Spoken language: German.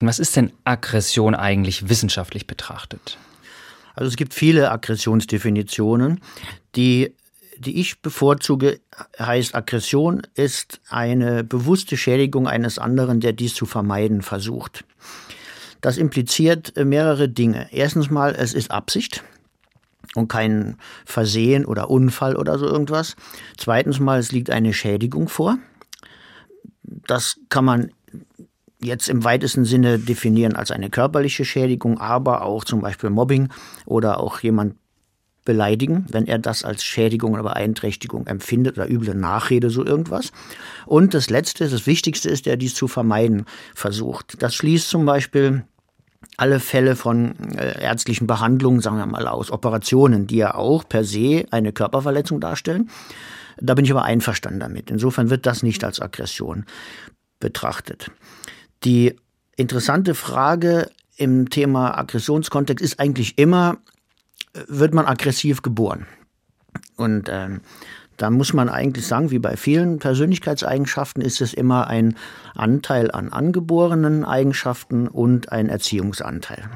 Was ist denn Aggression eigentlich wissenschaftlich betrachtet? Also es gibt viele Aggressionsdefinitionen. Die, die ich bevorzuge, heißt, Aggression ist eine bewusste Schädigung eines anderen, der dies zu vermeiden versucht. Das impliziert mehrere Dinge. Erstens mal, es ist Absicht und kein Versehen oder Unfall oder so irgendwas. Zweitens mal, es liegt eine Schädigung vor. Das kann man jetzt im weitesten Sinne definieren als eine körperliche Schädigung, aber auch zum Beispiel Mobbing oder auch jemand beleidigen, wenn er das als Schädigung oder Beeinträchtigung empfindet oder üble Nachrede, so irgendwas. Und das Letzte, das Wichtigste ist, der dies zu vermeiden versucht. Das schließt zum Beispiel alle Fälle von äh, ärztlichen Behandlungen, sagen wir mal aus, Operationen, die ja auch per se eine Körperverletzung darstellen. Da bin ich aber einverstanden damit. Insofern wird das nicht als Aggression betrachtet. Die interessante Frage im Thema Aggressionskontext ist eigentlich immer, wird man aggressiv geboren? Und ähm, da muss man eigentlich sagen, wie bei vielen Persönlichkeitseigenschaften ist es immer ein Anteil an angeborenen Eigenschaften und ein Erziehungsanteil.